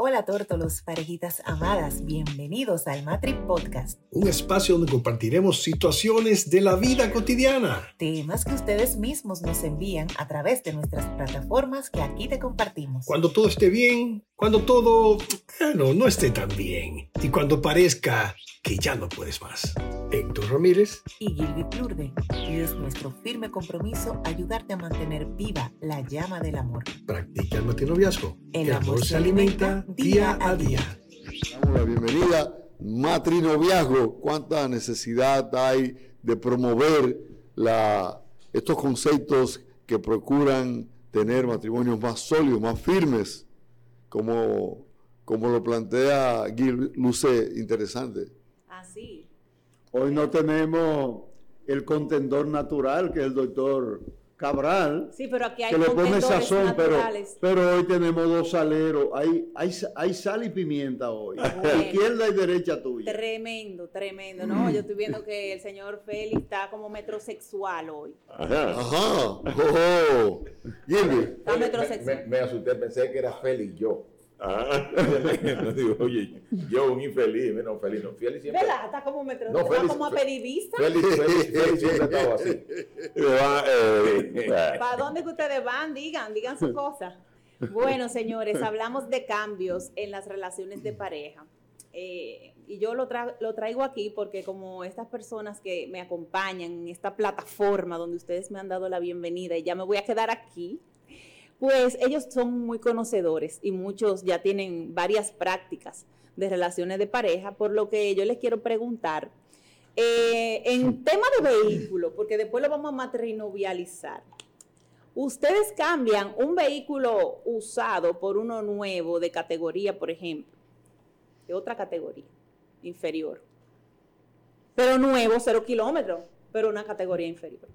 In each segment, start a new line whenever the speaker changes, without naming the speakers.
Hola tórtolos, parejitas amadas, bienvenidos al Matri Podcast.
Un espacio donde compartiremos situaciones de la vida cotidiana.
Temas que ustedes mismos nos envían a través de nuestras plataformas que aquí te compartimos.
Cuando todo esté bien, cuando todo, bueno, no esté tan bien. Y cuando parezca que ya no puedes más. Héctor Ramírez
y Gilby Plurde. Y es nuestro firme compromiso ayudarte a mantener viva la llama del amor.
Practica el matrinoviazgo. El, amor, se alimenta día a día.
Damos la bienvenida, matrinoviazgo. ¿Cuánta necesidad hay de promover la, estos conceptos que procuran tener matrimonios más sólidos, más firmes, como, como lo plantea Gil Luce, interesante.
Así.
Hoy no tenemos el contendor natural, que es el doctor Cabral.
Sí, pero aquí hay
que le pone sazón, pero, hoy tenemos dos saleros. Hay, hay, hay sal y pimienta hoy. Izquierda y derecha tuya.
Tremendo, tremendo, ¿no? Yo estoy viendo que el señor Félix está como metrosexual hoy.
Ajá. Oh, oh. Gilby,
Está metrosexual.
Me, me asusté, pensé que era Félix yo.
Ah, no digo, oye, yo un infeliz, no, feliz, no, Félix siempre.
¿Verdad? Está como metrosexual,
No, Félix-
como a pedivista.
Félix, Félix, Félix siempre ha estado así.
Me eh,
¿Para dónde que ustedes van? Digan, digan su cosa. Bueno, señores, hablamos de cambios en las relaciones de pareja. Eh, y yo lo, tra- lo traigo aquí porque como estas personas que me acompañan en esta plataforma donde ustedes me han dado la bienvenida y ya me voy a quedar aquí, pues ellos son muy conocedores y muchos ya tienen varias prácticas de relaciones de pareja, por lo que yo les quiero preguntar, eh, en tema de vehículo, porque después lo vamos a matrinovializar. Ustedes cambian un vehículo usado por uno nuevo de categoría, por ejemplo, de otra categoría inferior. Pero nuevo, cero kilómetros, pero una categoría inferior.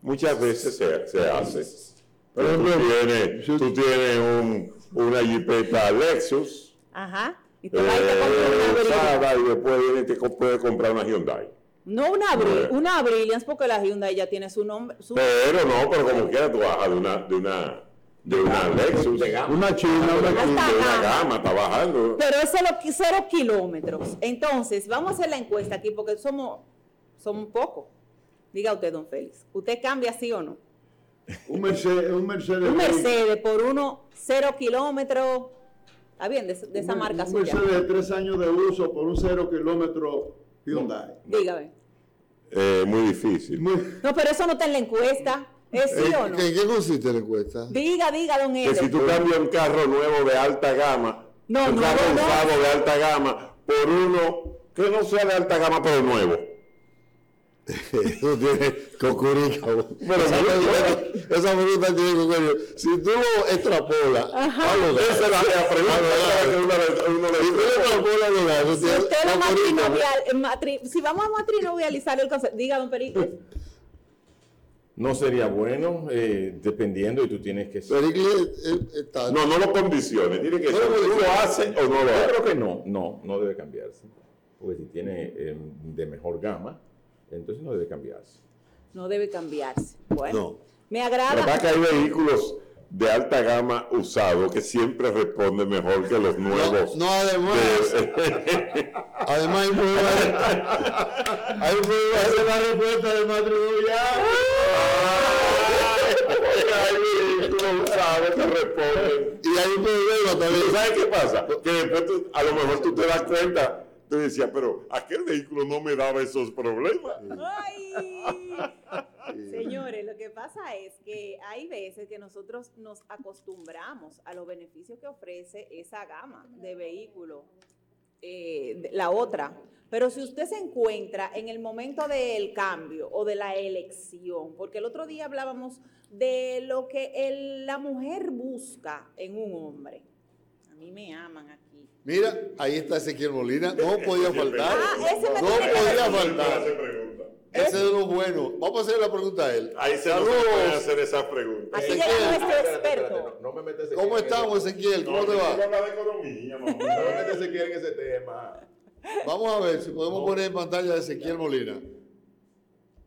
muchas veces se, se hace.
Por
Tú
ejemplo,
tienes, tú tienes un, una jipeta Lexus
Ajá. Y
eh,
te vas y te compras una
y después viene y te puedes comprar una Hyundai.
No una, Bri-
Eh.
una Brilliance, porque la Hyundai ya tiene su nombre. Su,
Pero no, pero como quiera tú bajas de una, de una, de una Lexus,
De gama.
Una china, una
de
china.
una gama, está bajando.
pero es cero, cero kilómetros. Entonces, vamos a hacer la encuesta aquí porque somos, somos pocos. Diga usted, don Félix. ¿Usted cambia sí o no?
Un Mercedes. Un Mercedes.
Un Mercedes por uno, cero kilómetros. Está bien, de, de esa
un-
marca
un
suya.
Mercedes de tres años de uso por un cero kilómetro Hyundai.
Dígame.
Eh, muy difícil.
Muy-
No, pero eso no está en la encuesta. ¿Es sí o no?
¿En qué consiste la encuesta?
Diga, diga, don
Que si tú cambias un carro nuevo de alta gama,
No,
un
nuevo
carro
no.
usado de alta gama, por uno que no sea de alta gama, pero nuevo.
Tú tienes cocurica.
Pero
esa,
no,
pregunta, esa pregunta tiene cocurica. Si tú lo extrapolas, de
Esa es la, pregunta que uno uno le
Si
dice.
usted lo matrinovial, eh, matri- si vamos a matrinovializar el concepto, diga, don Perico.
No sería bueno, eh, dependiendo, y tú tienes que...
Pericles eh, está.
No, no lo condiciones. Tiene que ser,
lo
tú lo haces o no lo
Yo
haces.
creo que no, no, no debe cambiarse. Porque si tiene eh, de mejor gama, entonces no debe cambiarse.
No debe cambiarse. Bueno,
No.
me
La verdad
agrada.
que hay vehículos de alta gama usados que siempre responden mejor que los
No,
nuevos.
no, además, además hay muy buena- hay muy
Esa es
buena-
la respuesta del matrimonio.
hay vehículos usados que responden.
y hay un problema también.
¿Sabes qué pasa? Que después tú- a lo mejor tú te das cuenta, tú decías, pero aquel vehículo no me daba esos problemas.
Ay. Señores, lo que pasa es que hay veces que nosotros nos acostumbramos a los beneficios que ofrece esa gama de vehículo, eh, la otra. Pero si usted se encuentra en el momento del cambio o de la elección, porque el otro día hablábamos de lo que el- la mujer busca en un hombre. A mí me aman aquí.
Mira, ahí está Ezequiel Molina. No podía faltar.
Ah, ese me
no podía faltar. Ese es lo bueno. Vamos a hacer la pregunta a él.
Ahí se nos pueden hacer esas preguntas.
Aquí
Ezequiel.
llega nuestro
Espérate, espérate,
experto.
no, no me metas ese-
¿Cómo estamos, Ezequiel? ¿Cómo te
No,
va?
vamos a hablar de economía, mamá.
No me metas ese en ese tema.
Vamos a ver si podemos poner en pantalla a Ezequiel Molina.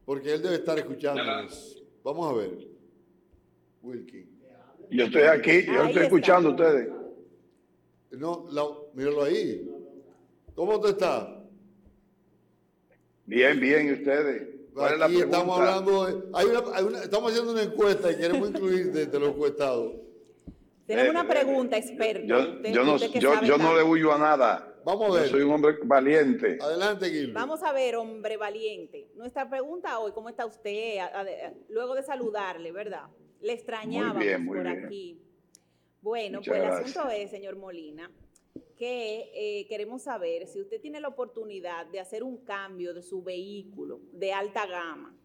Porque él debe estar escuchándonos. Vamos a ver. Wilkin.
Yo estoy aquí, yo
Ahí
estoy
está.
escuchando a ustedes.
No, la- míralo ahí. ¿Cómo te está?
Bien, bien, ¿y ustedes? ¿Cuál es la
estamos hablando de- hay una- hay una- estamos haciendo una encuesta y queremos incluir desde los encuestados.
Tenemos
Eh,
una
eh,
pregunta, experto.
Yo,
Usted-
yo no, yo, yo no le huyo a nada.
Vamos a
Yo
ver.
soy un hombre valiente.
Adelante, Gilbert.
Vamos a ver, hombre valiente. Nuestra pregunta hoy, ¿cómo está usted? A- a- luego de saludarle, ¿verdad? Le extrañábamos
bien, muy
por
bien.
aquí. Bueno,
Muchas
pues el asunto es, señor Molina, que eh, queremos saber si usted tiene la oportunidad de hacer un cambio de su vehículo de alta gama,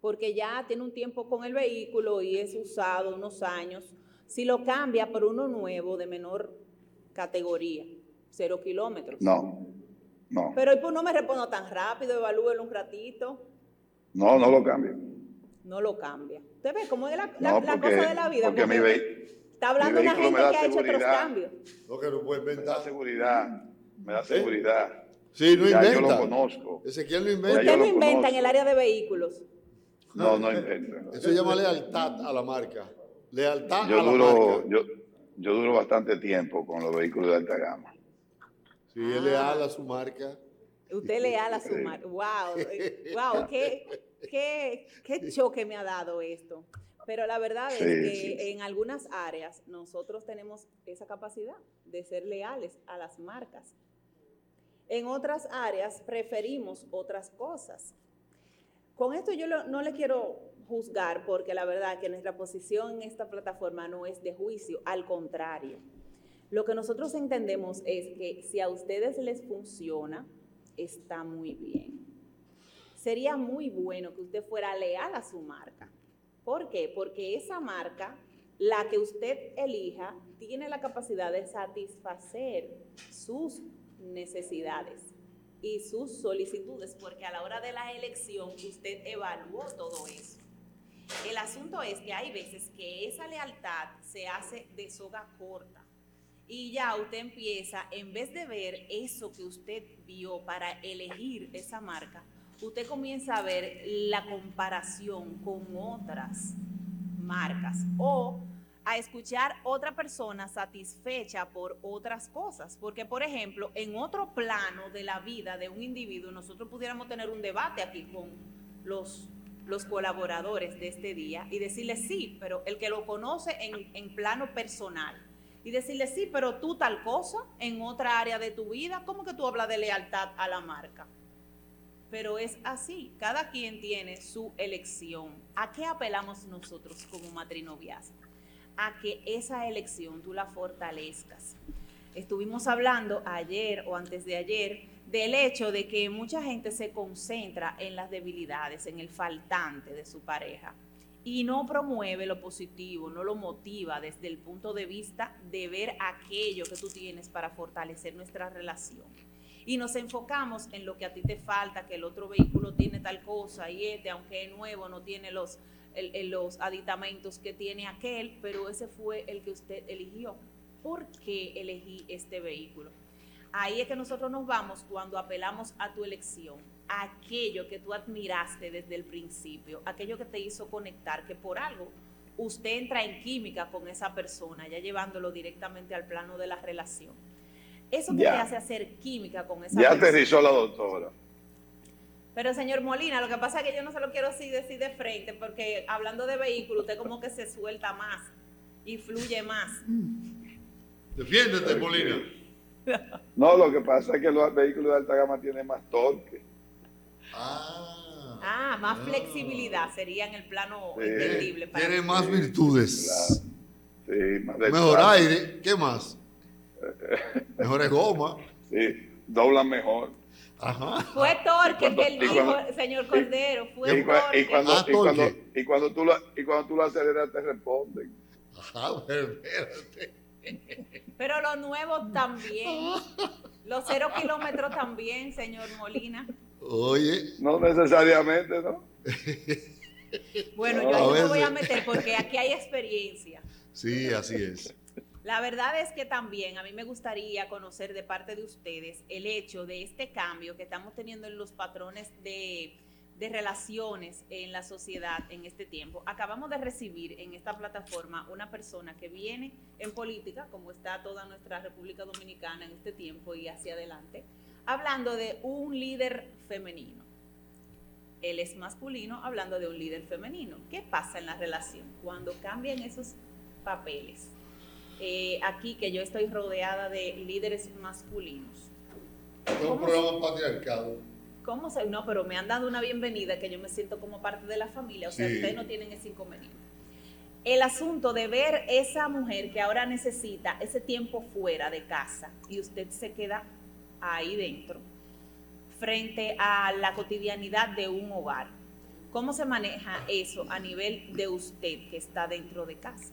porque ya tiene un tiempo con el vehículo y es usado unos años, si lo cambia por uno nuevo de menor categoría, cero kilómetros.
No, no,
Pero ¿y pues no me respondo tan rápido? Evalúelo un ratito.
no, no lo cambio.
No lo cambia. ¿Usted ve cómo es la, la-
No,
la
porque,
cosa de la vida?
porque mi, ve-
está hablando una gente que ha hecho otros cambios.
No, que no puede
me da seguridad, me da seguridad.
Sí, no
ya yo
inventa.
lo conozco.
Ezequiel
Ya
inventa.
yo
Usted no
lo
inventa en el área de vehículos.
No, no invento.
Eso se llama lealtad a la marca. Lealtad
Yo
a la
duro,
marca.
yo, yo duro bastante tiempo con los vehículos de alta gama.
Sí, es leal a su marca.
Usted leal a su mar. Wow, eh, wow, qué, qué, qué choque me ha dado esto. Pero la verdad es que
sí,
en algunas áreas nosotros tenemos esa capacidad de ser leales a las marcas. En otras áreas preferimos otras cosas. Con esto yo no le quiero juzgar porque la verdad que nuestra posición en esta plataforma no es de juicio, al contrario. Lo que nosotros entendemos es que si a ustedes les funciona, está muy bien. Sería muy bueno que usted fuera leal a su marca. ¿Por qué? Porque esa marca, la que usted elija, tiene la capacidad de satisfacer sus necesidades y sus solicitudes, porque a la hora de la elección usted evaluó todo eso. El asunto es que hay veces que esa lealtad se hace de soga corta y ya usted empieza, en vez de ver eso que usted vio para elegir esa marca, usted comienza a ver la comparación con otras marcas o a escuchar otra persona satisfecha por otras cosas. Porque, por ejemplo, en otro plano de la vida de un individuo, nosotros pudiéramos tener un debate aquí con los, los colaboradores de este día y decirle sí, pero el que lo conoce en, en plano personal. Y decirle sí, pero tú tal cosa en otra área de tu vida, ¿cómo que tú hablas de lealtad a la marca? Pero es así, cada quien tiene su elección. ¿A qué apelamos nosotros como matrinoviazgo? A que esa elección tú la fortalezcas. Estuvimos hablando ayer o antes de ayer del hecho de que mucha gente se concentra en las debilidades, en el faltante de su pareja y no promueve lo positivo, no lo motiva desde el punto de vista de ver aquello que tú tienes para fortalecer nuestra relación y nos enfocamos en lo que a ti te falta, que el otro vehículo tiene tal cosa y este, aunque es nuevo, no tiene los, el- los aditamentos que tiene aquel, pero ese fue el que usted eligió. ¿Por qué elegí este vehículo? Ahí es que nosotros nos vamos cuando apelamos a tu elección, a aquello que tú admiraste desde el principio, aquello que te hizo conectar, que por algo usted entra en química con esa persona, ya llevándolo directamente al plano de la relación. Eso que
Ya.
te hace hacer química con esa
Ya
persona.
aterrizó la doctora.
Pero señor Molina, lo que pasa es que yo no se lo quiero así decir de frente, porque hablando de vehículo, usted como que se suelta más y fluye más.
Defiéndete, Molina.
No, lo que pasa es que los vehículos de alta gama tienen más torque.
Ah.
Ah, más flexibilidad sería en el plano
Sí.
entendible. para
Tiene más virtudes.
Sí, más
Mejor aire. ¿Qué más? Mejores goma.
Sí, doblan mejor.
Ajá.
Fue torque
cuando-
que él dijo,
cuando-
señor Cordero, fue
Y, cua-
torque.
y cuando,
Ah,
y, cuando,
torque.
y, cuando tú lo, y cuando tú lo aceleras te responden.
Ajá, pero espérate.
Pero los nuevos también. Los cero kilómetros también, señor Molina.
Oye,
No necesariamente, ¿no?
Bueno,
No,
yo ahí no me voy a meter porque aquí hay experiencia.
sí, así es.
La verdad es que también a mí me gustaría conocer de parte de ustedes el hecho de este cambio que estamos teniendo en los patrones de, relaciones en la sociedad en este tiempo. Acabamos de recibir en esta plataforma una persona que viene en política, como está toda nuestra República Dominicana en este tiempo y hacia adelante, hablando de un líder femenino. Él es masculino hablando de un líder femenino. ¿Qué pasa en la relación cuando cambian esos papeles? Eh, aquí que yo estoy rodeada de líderes masculinos.
Es un programa patriarcado.
¿Cómo se.? No, pero me han dado una bienvenida que yo me siento como parte de la familia. O sea,
Sí.
ustedes no tienen ese inconveniente. El asunto de ver esa mujer que ahora necesita ese tiempo fuera de casa y usted se queda ahí dentro, frente a la cotidianidad de un hogar. ¿Cómo se maneja eso a nivel de usted que está dentro de casa?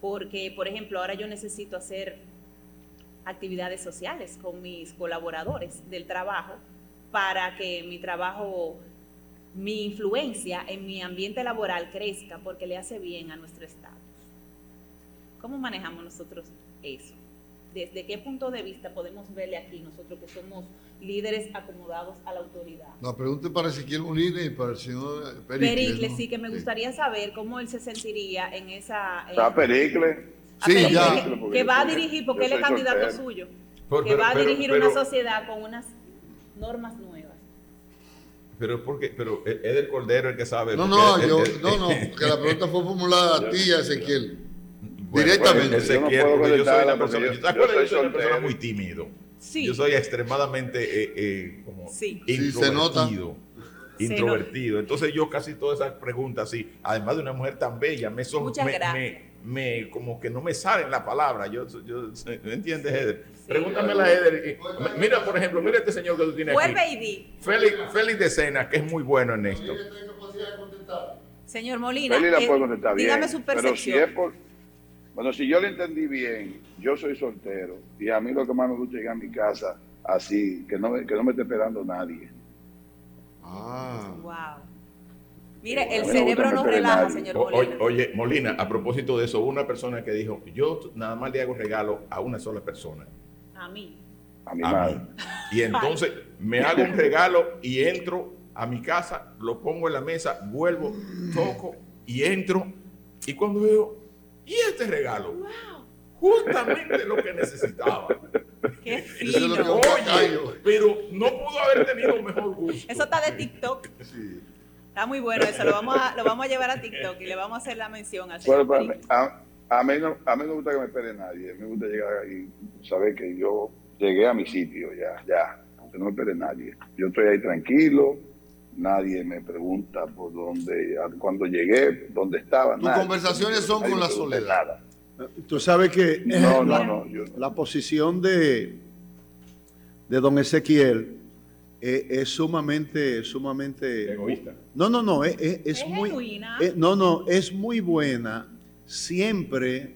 Porque, por ejemplo, ahora yo necesito hacer actividades sociales con mis colaboradores del trabajo para que mi trabajo, mi influencia en mi ambiente laboral crezca porque le hace bien a nuestro Estado. ¿Cómo manejamos nosotros eso? ¿Desde qué punto de vista podemos verle aquí nosotros que somos líderes acomodados a la autoridad?
La pregunta es para Ezequiel Molina y para el señor Pericles.
Pericles,
¿no?
sí, que me gustaría saber cómo él se sentiría en esa... en-
Está Pericles.
a
Sí,
Pericles,
ya.
que- que va a dirigir,
yo
porque él es candidato
soltero.
suyo,
Por-
que
pero-
va a dirigir
pero-
una sociedad con unas normas nuevas.
Pero porque, pero es es del Cordero el que sabe.
No, no, yo, no, no, porque la pregunta fue formulada a ti y a Ezequiel.
Bueno,
Directamente.
Ezequiel,
Yo no
yo soy una persona,
yo- yo
Yo soy una persona muy tímido.
Sí.
Yo soy extremadamente eh, eh, como
Sí.
Sí,
introvertido.
Se
Introvertido. Entonces yo casi todas esas preguntas así, además de una mujer tan bella, me son,
Muchas
me,
gracias.
me- me- como que no me salen la palabra. Yo, yo, ¿me entiendes, Eder? Pregúntamela a Eder. y- Mira, por ejemplo, mira este señor que tú tienes
Vuelve
aquí.
y di.
Félix, Félix de Sena, que es muy bueno en esto.
Señor Molina,
Feli la
eh,
puede contestar bien.
dígame su
Pero si
percepción.
es por, bueno, si yo le entendí bien, yo soy soltero y a mí lo que más me gusta es llegar a mi casa así, que no, me- que no me esté esperando nadie.
Ah.
Wow. Mire, el cerebro
gusta
no
meter
relaja,
nadie.
señor
o-
Molina.
oye, Molina, a propósito de eso, hubo una persona que dijo, yo nada más le hago regalo a una sola persona.
A mí.
A mi
a
madre.
mí. Y entonces me hago un regalo y entro a mi casa, lo pongo en la mesa, vuelvo, toco y entro. Y cuando veo, ¿y este regalo? Justamente lo que necesitaba.
Qué fino.
Oye, pero no pudo haber tenido mejor gusto.
Eso está de TikTok. Está muy bueno eso. Lo vamos, a, lo vamos a llevar a TikTok y le vamos a hacer la mención al señor
Bueno, a, a mí no, a mí no me gusta que me espere nadie. Me gusta llegar y saber que yo llegué a mi sitio ya, ya. Que no me espere nadie. Yo estoy ahí tranquilo. Nadie me pregunta por dónde, cuando llegué, dónde estaba.
Tus conversaciones son
Nadie
con la soledad.
nada.
Tú sabes que
No, no,
Mira.
no. Yo,
la posición de, de don Ezequiel eh, es sumamente, sumamente...
Egoísta.
No, no, no, es, es- es
Es
muy... eh, no, no, es muy buena siempre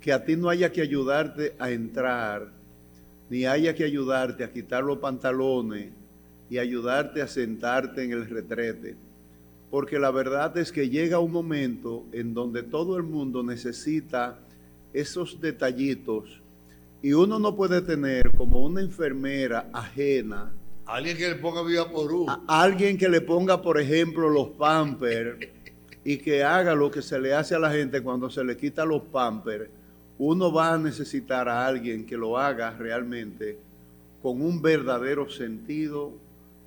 que a ti no haya que ayudarte a entrar, ni haya que ayudarte a quitar los pantalones y ayudarte a sentarte en el retrete. Porque la verdad es que llega un momento en donde todo el mundo necesita esos detallitos y uno no puede tener como una enfermera ajena
Alguien que le ponga vida por U.
a alguien que le ponga, por ejemplo, los pampers y que haga lo que se le hace a la gente cuando se le quita los pampers, uno va a necesitar a alguien que lo haga realmente con un verdadero sentido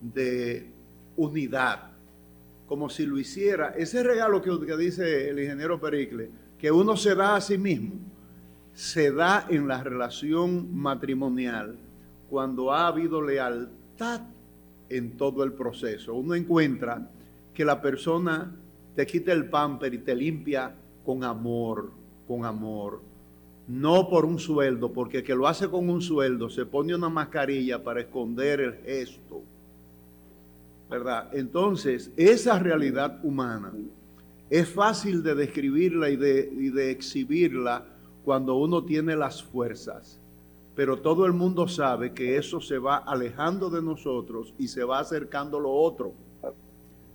de unidad, como si lo hiciera. Ese regalo que, dice el ingeniero Pericle, que uno se da a sí mismo, se da en la relación matrimonial cuando ha habido lealtad en todo el proceso. Uno encuentra que la persona te quita el pamper y te limpia con amor, con amor. No por un sueldo, porque el que lo hace con un sueldo se pone una mascarilla para esconder el gesto. ¿Verdad? Entonces, esa realidad humana es fácil de describirla y de, y de exhibirla cuando uno tiene las fuerzas pero todo el mundo sabe que eso se va alejando de nosotros y se va acercando lo otro.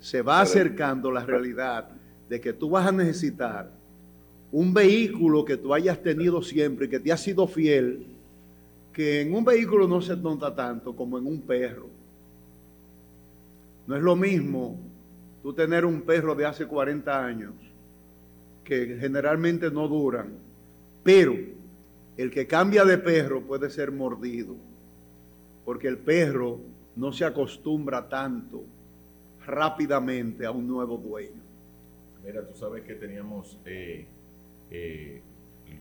Se va acercando la realidad de que tú vas a necesitar un vehículo que tú hayas tenido siempre, que te ha sido fiel, que en un vehículo no se nota tanto como en un perro. No es lo mismo tú tener un perro de hace 40 años, que generalmente no duran, pero el que cambia de perro puede ser mordido, porque el perro no se acostumbra tanto rápidamente a un nuevo dueño.
Mira, tú sabes que teníamos, eh, eh,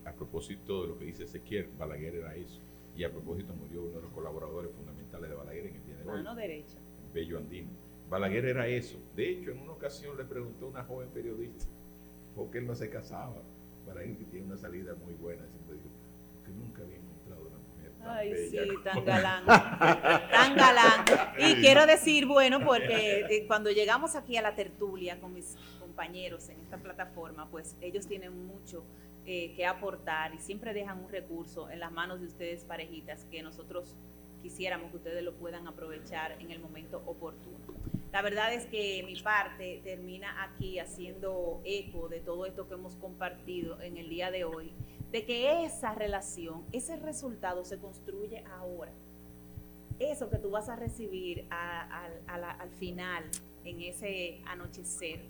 a propósito de lo que dice Ezequiel, Balaguer era eso. Y a propósito murió uno de los colaboradores fundamentales de Balaguer en el día de hoy.
Mano derecha.
Bello Andino. Balaguer era eso. De hecho, en una ocasión le preguntó a una joven periodista por qué él no se casaba. Balaguer que tiene una salida muy buena, siempre dijo, porque nunca había encontrado una mujer tan
Ay,
bella
sí,
como-".
tan galán. tan galán. Y quiero decir, bueno, porque eh, cuando llegamos aquí a la tertulia con mis compañeros en esta plataforma, pues ellos tienen mucho eh, que aportar y siempre dejan un recurso en las manos de ustedes, parejitas, que nosotros quisiéramos que ustedes lo puedan aprovechar en el momento oportuno. La verdad es que mi parte termina aquí haciendo eco de todo esto que hemos compartido en el día de hoy, de que esa relación, ese resultado se construye ahora. Eso que tú vas a recibir a- a- a la- al final, en ese anochecer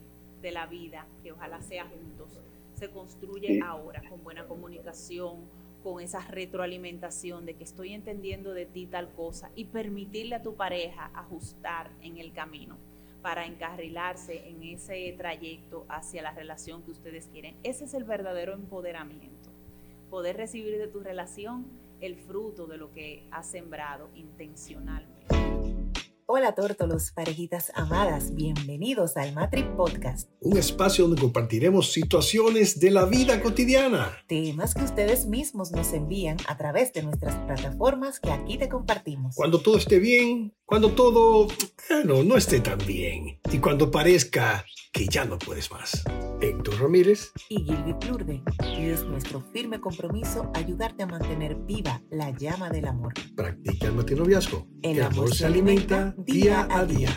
de la vida, que ojalá sea juntos, se construye ahora con buena comunicación, con esa retroalimentación de que estoy entendiendo de ti tal cosa y permitirle a tu pareja ajustar en el camino para encarrilarse en ese trayecto hacia la relación que ustedes quieren. Ese es el verdadero empoderamiento. Poder recibir de tu relación el fruto de lo que has sembrado intencionalmente.
Hola tórtolos, parejitas amadas, bienvenidos al Matri Podcast.
Un espacio donde compartiremos situaciones de la vida cotidiana.
Temas que ustedes mismos nos envían a través de nuestras plataformas que aquí te compartimos.
Cuando todo esté bien, cuando todo, bueno, no esté tan bien. Y cuando parezca que ya no puedes más. Héctor Ramírez,
Y Gilby Plurde. Y es nuestro firme compromiso ayudarte a mantener viva la llama del amor.
practica el matinoviazgo.
El amor se alimenta día a día.